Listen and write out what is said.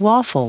Waffle.